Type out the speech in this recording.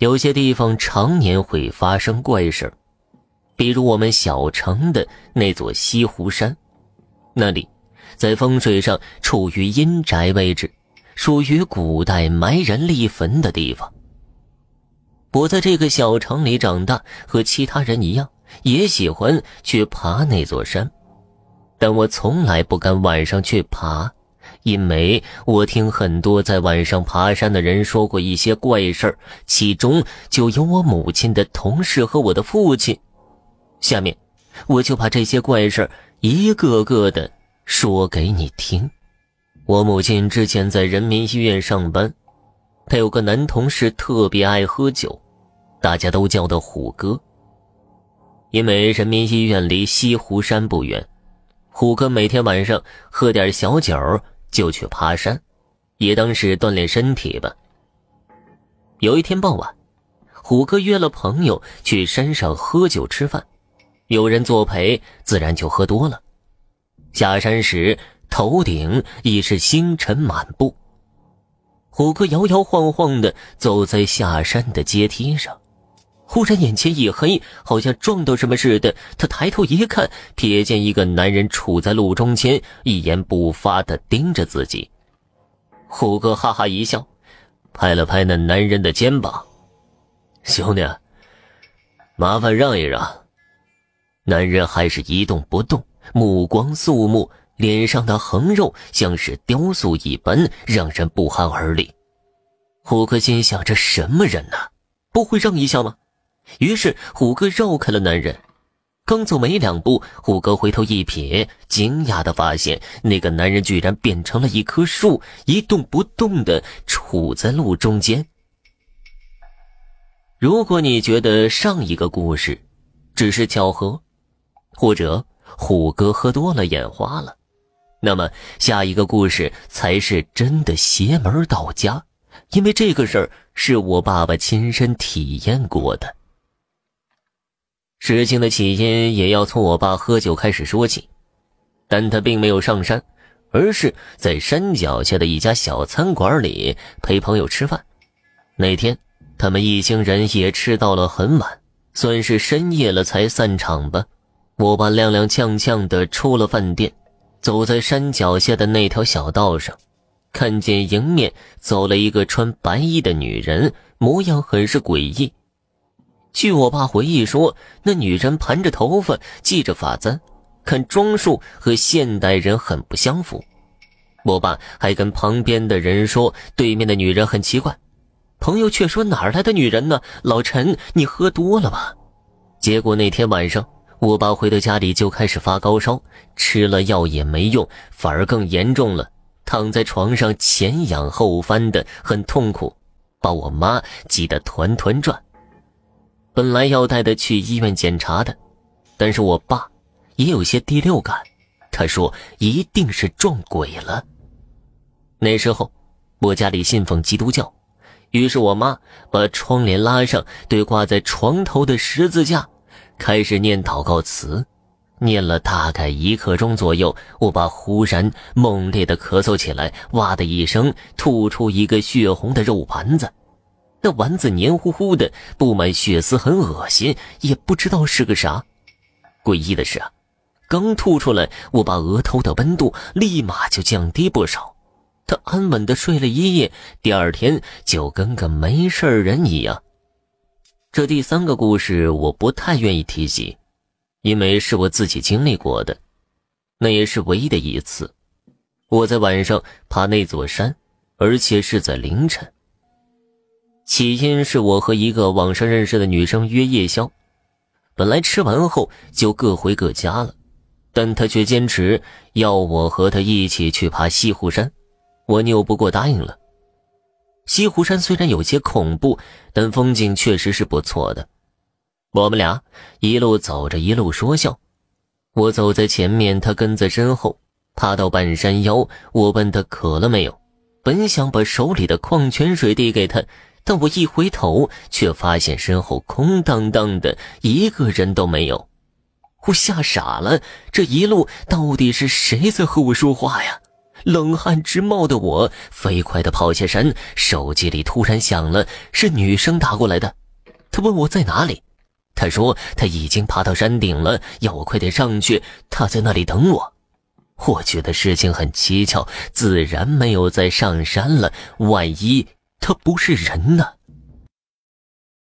有些地方常年会发生怪事比如我们小城的那座西湖山，那里在风水上处于阴宅位置，属于古代埋人立坟的地方。我在这个小城里长大，和其他人一样，也喜欢去爬那座山，但我从来不敢晚上去爬。因为我听很多在晚上爬山的人说过一些怪事儿，其中就有我母亲的同事和我的父亲。下面，我就把这些怪事儿一个个的说给你听。我母亲之前在人民医院上班，她有个男同事特别爱喝酒，大家都叫他虎哥。因为人民医院离西湖山不远，虎哥每天晚上喝点小酒。就去爬山，也当是锻炼身体吧。有一天傍晚，虎哥约了朋友去山上喝酒吃饭，有人作陪，自然就喝多了。下山时，头顶已是星辰满布。虎哥摇摇晃晃的走在下山的阶梯上。忽然眼前一黑，好像撞到什么似的。他抬头一看，瞥见一个男人处在路中间，一言不发的盯着自己。虎哥哈哈一笑，拍了拍那男人的肩膀：“兄弟，麻烦让一让。”男人还是一动不动，目光肃穆，脸上的横肉像是雕塑一般，让人不寒而栗。虎哥心想：这什么人呢？不会让一下吗？于是虎哥绕开了男人，刚走没两步，虎哥回头一瞥，惊讶的发现那个男人居然变成了一棵树，一动不动的杵在路中间。如果你觉得上一个故事只是巧合，或者虎哥喝多了眼花了，那么下一个故事才是真的邪门到家，因为这个事儿是我爸爸亲身体验过的。事情的起因也要从我爸喝酒开始说起，但他并没有上山，而是在山脚下的一家小餐馆里陪朋友吃饭。那天，他们一行人也吃到了很晚，算是深夜了才散场吧。我爸踉踉跄跄地出了饭店，走在山脚下的那条小道上，看见迎面走了一个穿白衣的女人，模样很是诡异。据我爸回忆说，那女人盘着头发，系着发簪，看装束和现代人很不相符。我爸还跟旁边的人说，对面的女人很奇怪。朋友却说哪儿来的女人呢？老陈，你喝多了吧？结果那天晚上，我爸回到家里就开始发高烧，吃了药也没用，反而更严重了，躺在床上前仰后翻的，很痛苦，把我妈急得团团转。本来要带他去医院检查的，但是我爸也有些第六感，他说一定是撞鬼了。那时候我家里信奉基督教，于是我妈把窗帘拉上，对挂在床头的十字架开始念祷告词，念了大概一刻钟左右，我爸忽然猛烈的咳嗽起来，哇的一声吐出一个血红的肉丸子。那丸子黏糊糊的，布满血丝，很恶心，也不知道是个啥。诡异的是啊，刚吐出来，我把额头的温度立马就降低不少。他安稳的睡了一夜，第二天就跟个没事人一样。这第三个故事我不太愿意提及，因为是我自己经历过的，那也是唯一的一次。我在晚上爬那座山，而且是在凌晨。起因是我和一个网上认识的女生约夜宵，本来吃完后就各回各家了，但她却坚持要我和她一起去爬西湖山，我拗不过答应了。西湖山虽然有些恐怖，但风景确实是不错的。我们俩一路走着一路说笑，我走在前面，她跟在身后。爬到半山腰，我问她渴了没有，本想把手里的矿泉水递给她。但我一回头，却发现身后空荡荡的，一个人都没有。我吓傻了，这一路到底是谁在和我说话呀？冷汗直冒的我飞快的跑下山，手机里突然响了，是女生打过来的。她问我在哪里，她说她已经爬到山顶了，要我快点上去，她在那里等我。我觉得事情很蹊跷，自然没有再上山了。万一他不是人呢？